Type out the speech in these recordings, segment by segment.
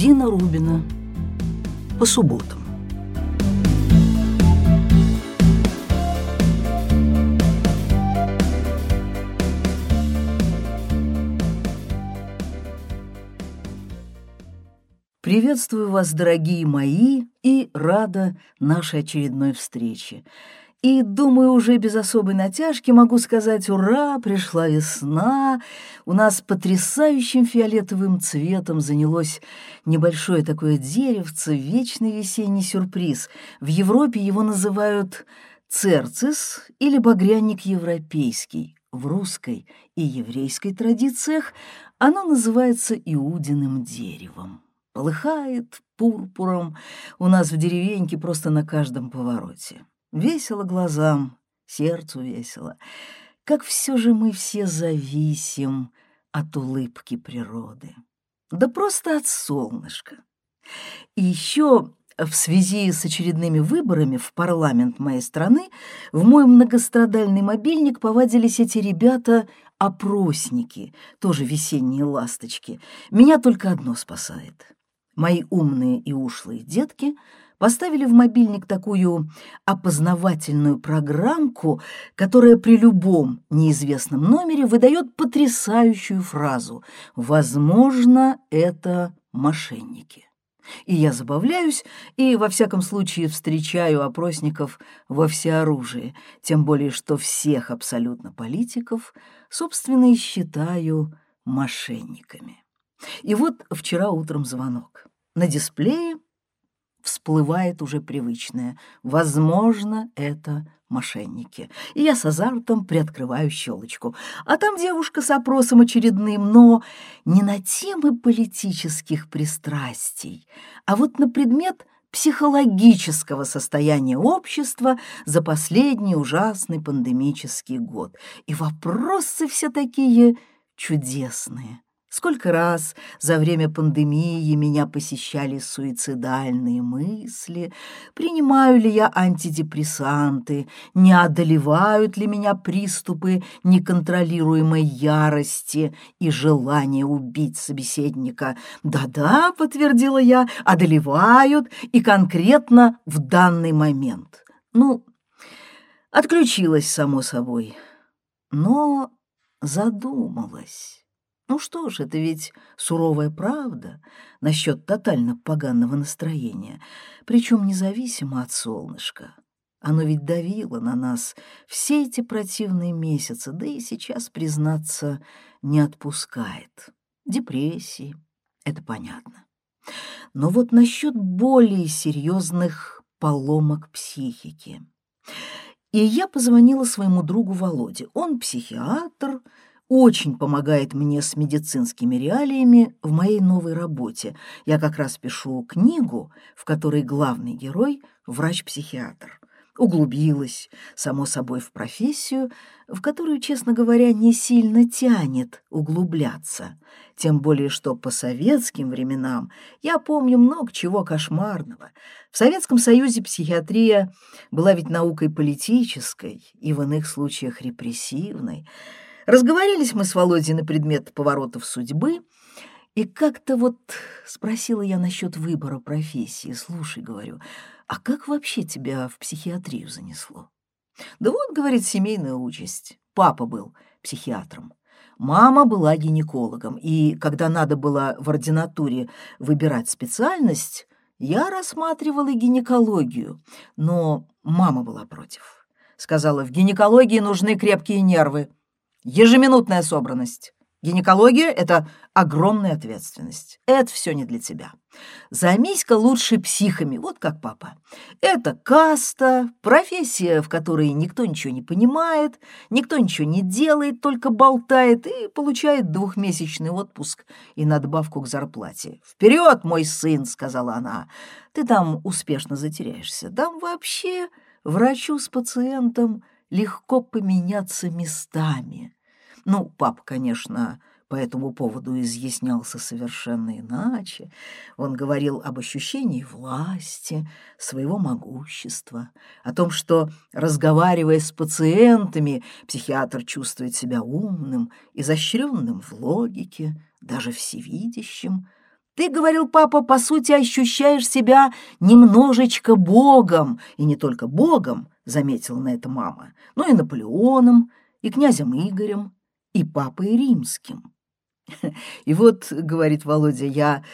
Дина Рубина. По субботам. Приветствую вас, дорогие мои, и рада нашей очередной встрече. И, думаю, уже без особой натяжки могу сказать «Ура! Пришла весна!» У нас потрясающим фиолетовым цветом занялось небольшое такое деревце, вечный весенний сюрприз. В Европе его называют церцис или багряник европейский. В русской и еврейской традициях оно называется иудиным деревом. Полыхает пурпуром у нас в деревеньке просто на каждом повороте. Весело глазам, сердцу весело. Как все же мы все зависим от улыбки природы. Да просто от солнышка. И еще в связи с очередными выборами в парламент моей страны в мой многострадальный мобильник повадились эти ребята-опросники, тоже весенние ласточки. Меня только одно спасает. Мои умные и ушлые детки — поставили в мобильник такую опознавательную программку, которая при любом неизвестном номере выдает потрясающую фразу «Возможно, это мошенники». И я забавляюсь, и, во всяком случае, встречаю опросников во всеоружии, тем более, что всех абсолютно политиков, собственно, и считаю мошенниками. И вот вчера утром звонок. На дисплее всплывает уже привычное. Возможно, это мошенники. И я с азартом приоткрываю щелочку. А там девушка с опросом очередным, но не на темы политических пристрастий, а вот на предмет психологического состояния общества за последний ужасный пандемический год. И вопросы все такие чудесные. Сколько раз за время пандемии меня посещали суицидальные мысли, принимаю ли я антидепрессанты, не одолевают ли меня приступы неконтролируемой ярости и желания убить собеседника. Да-да, подтвердила я, одолевают и конкретно в данный момент. Ну, отключилась, само собой, но задумалась. Ну что ж, это ведь суровая правда насчет тотально поганого настроения, причем независимо от солнышка. Оно ведь давило на нас все эти противные месяцы, да и сейчас, признаться, не отпускает. Депрессии, это понятно. Но вот насчет более серьезных поломок психики. И я позвонила своему другу Володе. Он психиатр, очень помогает мне с медицинскими реалиями в моей новой работе. Я как раз пишу книгу, в которой главный герой — врач-психиатр. Углубилась, само собой, в профессию, в которую, честно говоря, не сильно тянет углубляться. Тем более, что по советским временам я помню много чего кошмарного. В Советском Союзе психиатрия была ведь наукой политической и в иных случаях репрессивной. Разговорились мы с Володей на предмет поворотов судьбы, и как-то вот спросила я насчет выбора профессии. Слушай, говорю, а как вообще тебя в психиатрию занесло? Да вот, говорит, семейная участь. Папа был психиатром. Мама была гинекологом, и когда надо было в ординатуре выбирать специальность, я рассматривала гинекологию, но мама была против. Сказала, в гинекологии нужны крепкие нервы. Ежеминутная собранность. Гинекология — это огромная ответственность. Это все не для тебя. Займись-ка лучше психами, вот как папа. Это каста, профессия, в которой никто ничего не понимает, никто ничего не делает, только болтает и получает двухмесячный отпуск и надбавку к зарплате. «Вперед, мой сын!» — сказала она. «Ты там успешно затеряешься. Там вообще врачу с пациентом легко поменяться местами. Ну, папа, конечно, по этому поводу изъяснялся совершенно иначе. Он говорил об ощущении власти, своего могущества, о том, что, разговаривая с пациентами, психиатр чувствует себя умным, изощренным в логике, даже всевидящим. Ты, говорил папа, по сути ощущаешь себя немножечко богом, и не только богом, заметила на это мама, но и Наполеоном, и князем Игорем, и папой римским. И вот, говорит Володя, я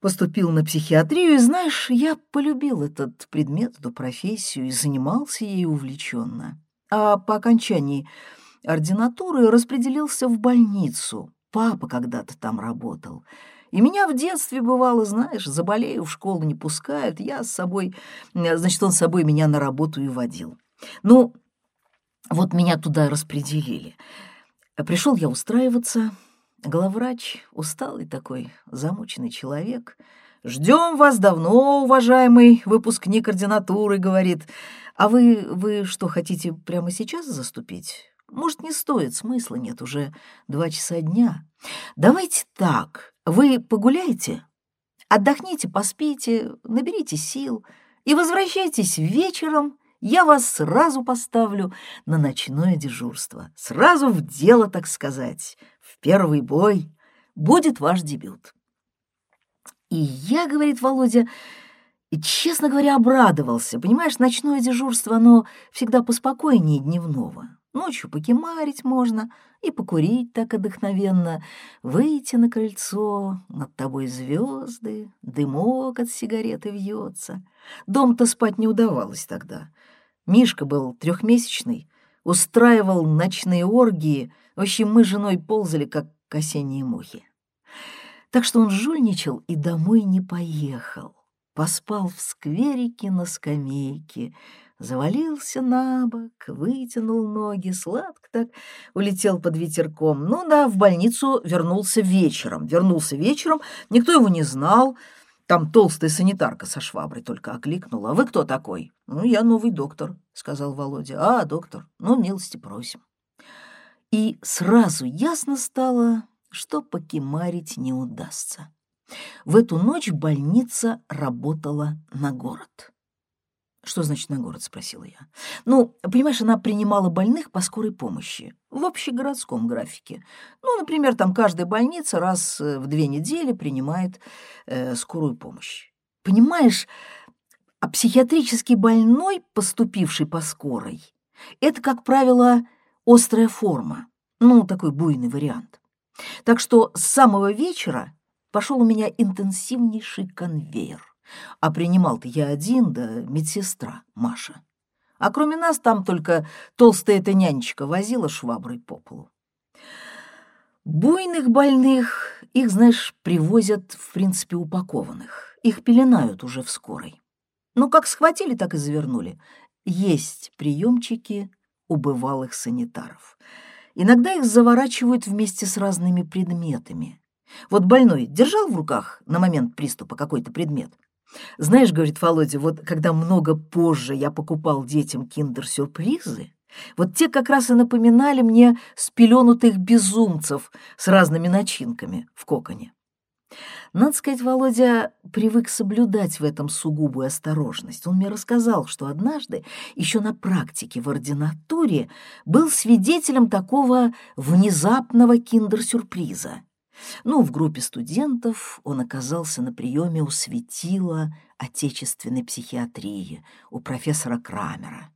поступил на психиатрию, и, знаешь, я полюбил этот предмет, эту профессию и занимался ей увлеченно. А по окончании ординатуры распределился в больницу. Папа когда-то там работал. И меня в детстве бывало, знаешь, заболею, в школу не пускают, я с собой, значит, он с собой меня на работу и водил. Ну, вот меня туда распределили. Пришел я устраиваться, главврач, усталый такой, замученный человек. «Ждем вас давно, уважаемый выпускник ординатуры», — говорит. «А вы, вы что, хотите прямо сейчас заступить? Может, не стоит, смысла нет, уже два часа дня. Давайте так, вы погуляйте, отдохните, поспите, наберите сил и возвращайтесь вечером, я вас сразу поставлю на ночное дежурство, сразу в дело, так сказать, в первый бой. Будет ваш дебют. И я, говорит Володя, честно говоря, обрадовался. Понимаешь, ночное дежурство, оно всегда поспокойнее дневного. Ночью покемарить можно и покурить так отдохновенно, выйти на крыльцо, над тобой звезды, дымок от сигареты вьется. Дом-то спать не удавалось тогда. Мишка был трехмесячный, устраивал ночные оргии, в общем, мы с женой ползали, как осенние мухи. Так что он жульничал и домой не поехал. Поспал в скверике на скамейке, завалился на бок, вытянул ноги, сладко так улетел под ветерком. Ну да, в больницу вернулся вечером. Вернулся вечером, никто его не знал. Там толстая санитарка со шваброй только окликнула. «А вы кто такой?» «Ну, я новый доктор», — сказал Володя. «А, доктор, ну, милости просим». И сразу ясно стало, что покемарить не удастся. В эту ночь больница работала на город. «Что значит на город?» — спросила я. «Ну, понимаешь, она принимала больных по скорой помощи в общегородском графике. Ну, например, там каждая больница раз э, в две недели принимает э, скорую помощь. Понимаешь, а психиатрический больной, поступивший по скорой, это, как правило, острая форма, ну, такой буйный вариант. Так что с самого вечера пошел у меня интенсивнейший конвейер. А принимал-то я один, да медсестра Маша. А кроме нас там только толстая эта нянечка возила шваброй по полу. Буйных больных, их, знаешь, привозят, в принципе, упакованных. Их пеленают уже в скорой. Ну, как схватили, так и завернули. Есть приемчики у бывалых санитаров. Иногда их заворачивают вместе с разными предметами. Вот больной держал в руках на момент приступа какой-то предмет, знаешь, говорит Володя, вот когда много позже я покупал детям киндер-сюрпризы, вот те как раз и напоминали мне спеленутых безумцев с разными начинками в коконе. Надо сказать, Володя привык соблюдать в этом сугубую осторожность. Он мне рассказал, что однажды, еще на практике в ординатуре, был свидетелем такого внезапного киндер-сюрприза. Ну, в группе студентов он оказался на приеме у светила отечественной психиатрии, у профессора Крамера.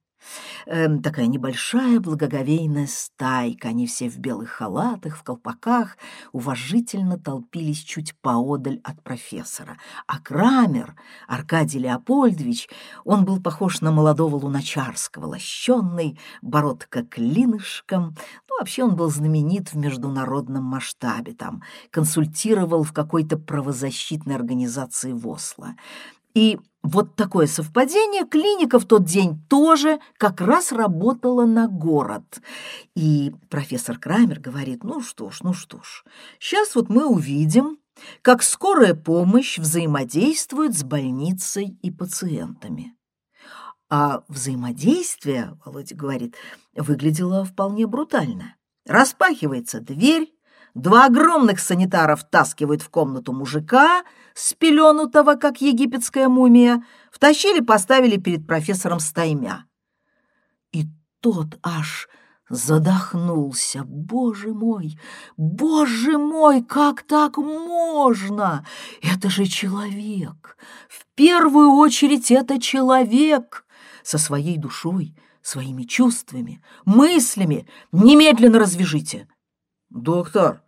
Эм, такая небольшая благоговейная стайка, они все в белых халатах, в колпаках, уважительно толпились чуть поодаль от профессора. А Крамер, Аркадий Леопольдович, он был похож на молодого Луначарского, лощенный, бородка клинышком. Ну, вообще он был знаменит в международном масштабе, там, консультировал в какой-то правозащитной организации в Осло. И вот такое совпадение, клиника в тот день тоже как раз работала на город. И профессор Крамер говорит, ну что ж, ну что ж, сейчас вот мы увидим, как скорая помощь взаимодействует с больницей и пациентами. А взаимодействие, Володя говорит, выглядело вполне брутально. Распахивается дверь, Два огромных санитара втаскивают в комнату мужика, спеленутого, как египетская мумия, втащили, поставили перед профессором стаймя. И тот аж задохнулся. Боже мой, боже мой, как так можно? Это же человек. В первую очередь это человек со своей душой, своими чувствами, мыслями. Немедленно развяжите. Доктор,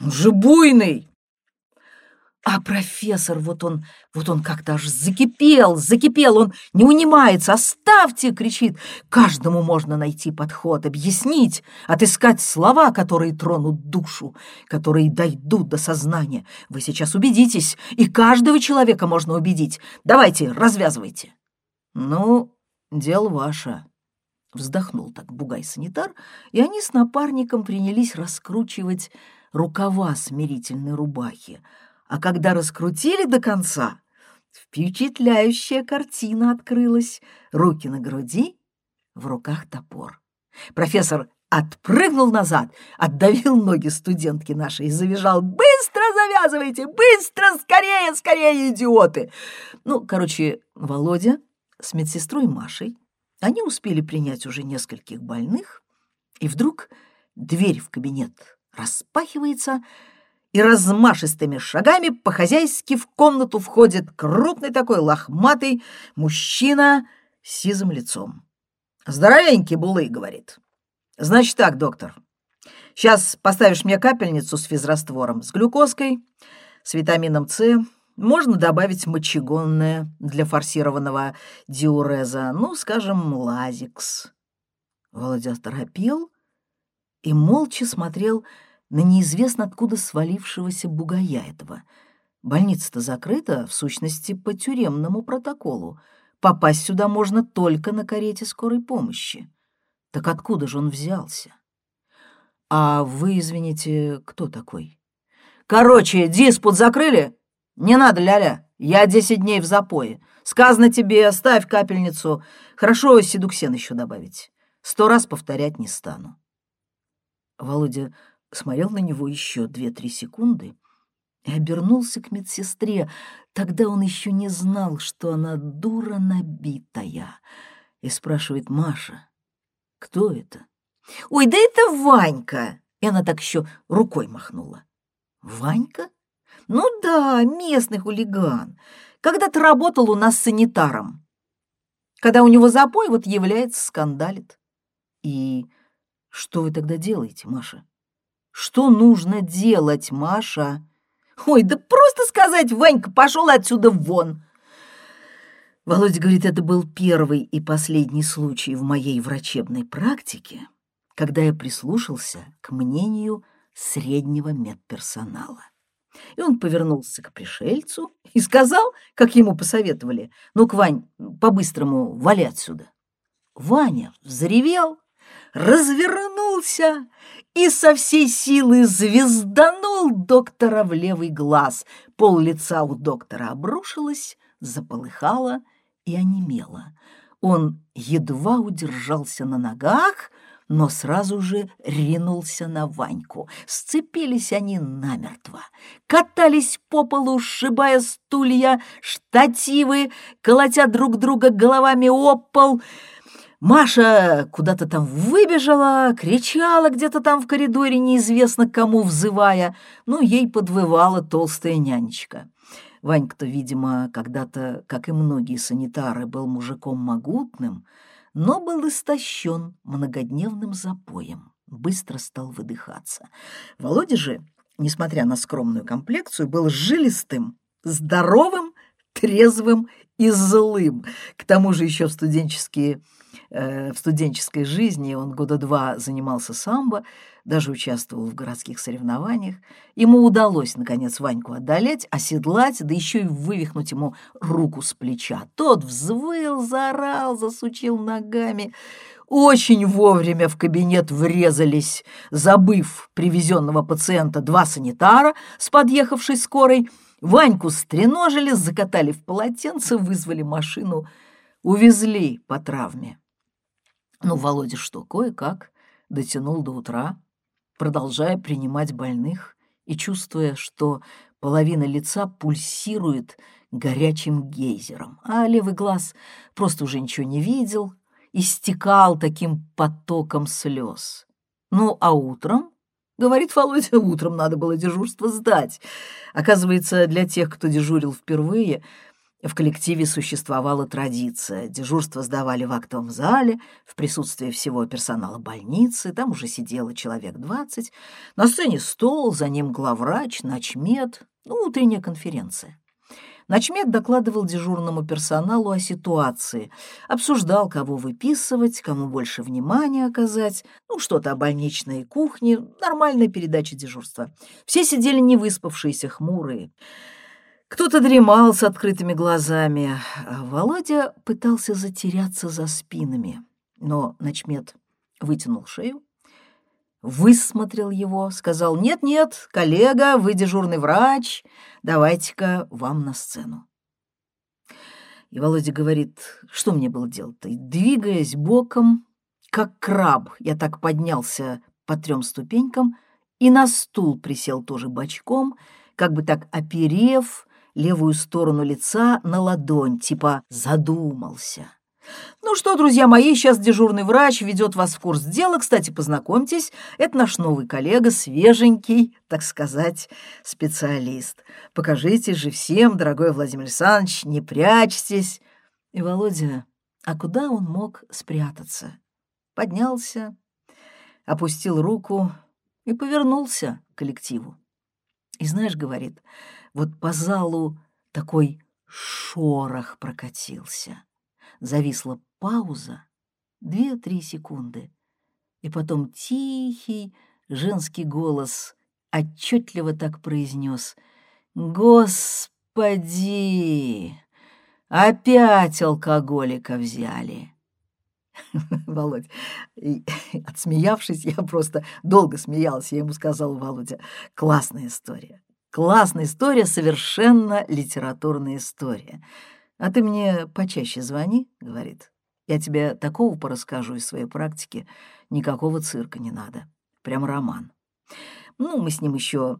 он же буйный. А профессор, вот он, вот он как-то аж закипел, закипел, он не унимается. «Оставьте!» — кричит. «Каждому можно найти подход, объяснить, отыскать слова, которые тронут душу, которые дойдут до сознания. Вы сейчас убедитесь, и каждого человека можно убедить. Давайте, развязывайте». «Ну, дело ваше», — вздохнул так бугай-санитар, и они с напарником принялись раскручивать рукава смирительной рубахи, а когда раскрутили до конца, впечатляющая картина открылась. Руки на груди, в руках топор. Профессор отпрыгнул назад, отдавил ноги студентки нашей и завизжал «Быстро завязывайте! Быстро! Скорее, скорее, идиоты!» Ну, короче, Володя с медсестрой Машей, они успели принять уже нескольких больных, и вдруг дверь в кабинет распахивается, и размашистыми шагами по-хозяйски в комнату входит крупный такой лохматый мужчина с сизым лицом. «Здоровенький булы», — говорит. «Значит так, доктор, сейчас поставишь мне капельницу с физраствором, с глюкозкой, с витамином С, можно добавить мочегонное для форсированного диуреза, ну, скажем, лазикс». Володя торопил и молча смотрел на неизвестно откуда свалившегося бугая этого. Больница-то закрыта, в сущности, по тюремному протоколу. Попасть сюда можно только на карете скорой помощи. Так откуда же он взялся? А вы, извините, кто такой? Короче, диспут закрыли? Не надо, ляля, я десять дней в запое. Сказано тебе, ставь капельницу. Хорошо седуксен еще добавить. Сто раз повторять не стану. Володя смотрел на него еще две-три секунды и обернулся к медсестре. Тогда он еще не знал, что она дура набитая. И спрашивает Маша, кто это? «Ой, да это Ванька!» И она так еще рукой махнула. «Ванька? Ну да, местный хулиган. Когда-то работал у нас санитаром. Когда у него запой, вот является, скандалит. И что вы тогда делаете, Маша?» Что нужно делать, Маша? Ой, да просто сказать, Ванька, пошел отсюда вон. Володя говорит, это был первый и последний случай в моей врачебной практике, когда я прислушался к мнению среднего медперсонала. И он повернулся к пришельцу и сказал, как ему посоветовали, «Ну-ка, Вань, по-быстрому вали отсюда». Ваня взревел, развернулся и со всей силы звезданул доктора в левый глаз. Пол лица у доктора обрушилось, заполыхало и онемело. Он едва удержался на ногах, но сразу же ринулся на Ваньку. Сцепились они намертво, катались по полу, сшибая стулья, штативы, колотя друг друга головами об пол — Маша куда-то там выбежала, кричала где-то там в коридоре, неизвестно кому взывая, но ей подвывала толстая нянечка. Ванька-то, видимо, когда-то, как и многие санитары, был мужиком могутным, но был истощен многодневным запоем, быстро стал выдыхаться. Володя же, несмотря на скромную комплекцию, был жилистым, здоровым, трезвым и злым. К тому же еще в студенческие в студенческой жизни он года два занимался самбо, даже участвовал в городских соревнованиях. Ему удалось, наконец, Ваньку одолеть, оседлать, да еще и вывихнуть ему руку с плеча. Тот взвыл, заорал, засучил ногами. Очень вовремя в кабинет врезались, забыв привезенного пациента два санитара с подъехавшей скорой. Ваньку стреножили, закатали в полотенце, вызвали машину, увезли по травме. Ну, Володя что, кое-как дотянул до утра, продолжая принимать больных и чувствуя, что половина лица пульсирует горячим гейзером, а левый глаз просто уже ничего не видел, истекал таким потоком слез. Ну, а утром, говорит Володя, утром надо было дежурство сдать. Оказывается, для тех, кто дежурил впервые, в коллективе существовала традиция. Дежурство сдавали в актовом зале, в присутствии всего персонала больницы. Там уже сидело человек двадцать. На сцене стол, за ним главврач, начмед, ну, утренняя конференция. Начмед докладывал дежурному персоналу о ситуации, обсуждал, кого выписывать, кому больше внимания оказать, ну, что-то о больничной кухне, нормальная передача дежурства. Все сидели невыспавшиеся, хмурые. Кто-то дремал с открытыми глазами, Володя пытался затеряться за спинами, но начмет вытянул шею, высмотрел его, сказал «Нет-нет, коллега, вы дежурный врач, давайте-ка вам на сцену». И Володя говорит, что мне было делать-то? Двигаясь боком, как краб, я так поднялся по трем ступенькам и на стул присел тоже бочком, как бы так оперев, левую сторону лица на ладонь, типа задумался. «Ну что, друзья мои, сейчас дежурный врач ведет вас в курс дела. Кстати, познакомьтесь, это наш новый коллега, свеженький, так сказать, специалист. Покажите же всем, дорогой Владимир Александрович, не прячьтесь». И Володя, а куда он мог спрятаться? Поднялся, опустил руку и повернулся к коллективу. И знаешь, говорит, вот по залу такой шорох прокатился. Зависла пауза, две-три секунды, и потом тихий женский голос отчетливо так произнес «Господи! Опять алкоголика взяли!» Володь, отсмеявшись, я просто долго смеялась, я ему сказала, Володя, классная история. Классная история, совершенно литературная история. А ты мне почаще звони, — говорит. Я тебе такого порасскажу из своей практики. Никакого цирка не надо. Прям роман. Ну, мы с ним еще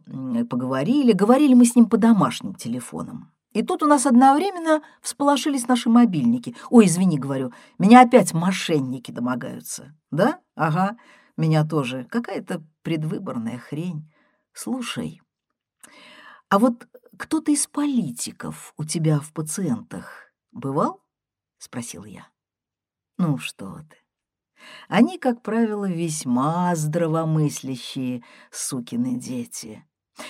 поговорили. Говорили мы с ним по домашним телефонам. И тут у нас одновременно всполошились наши мобильники. Ой, извини, говорю, меня опять мошенники домогаются. Да? Ага, меня тоже. Какая-то предвыборная хрень. Слушай, а вот кто-то из политиков у тебя в пациентах бывал? Спросил я. Ну что ты. Они, как правило, весьма здравомыслящие сукины дети.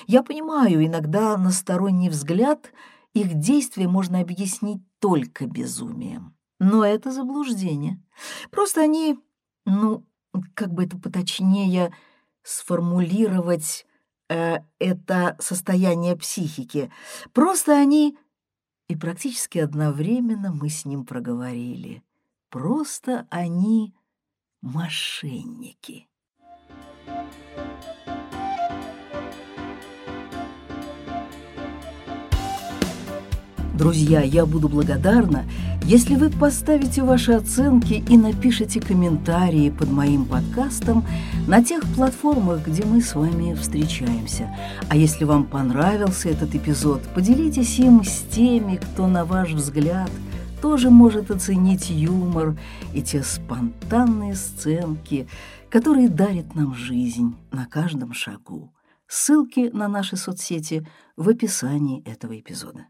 Я понимаю, иногда на сторонний взгляд их действия можно объяснить только безумием. Но это заблуждение. Просто они, ну, как бы это поточнее сформулировать, э, это состояние психики. Просто они... И практически одновременно мы с ним проговорили. Просто они мошенники. Друзья, я буду благодарна, если вы поставите ваши оценки и напишите комментарии под моим подкастом на тех платформах, где мы с вами встречаемся. А если вам понравился этот эпизод, поделитесь им с теми, кто, на ваш взгляд, тоже может оценить юмор и те спонтанные сценки, которые дарят нам жизнь на каждом шагу. Ссылки на наши соцсети в описании этого эпизода.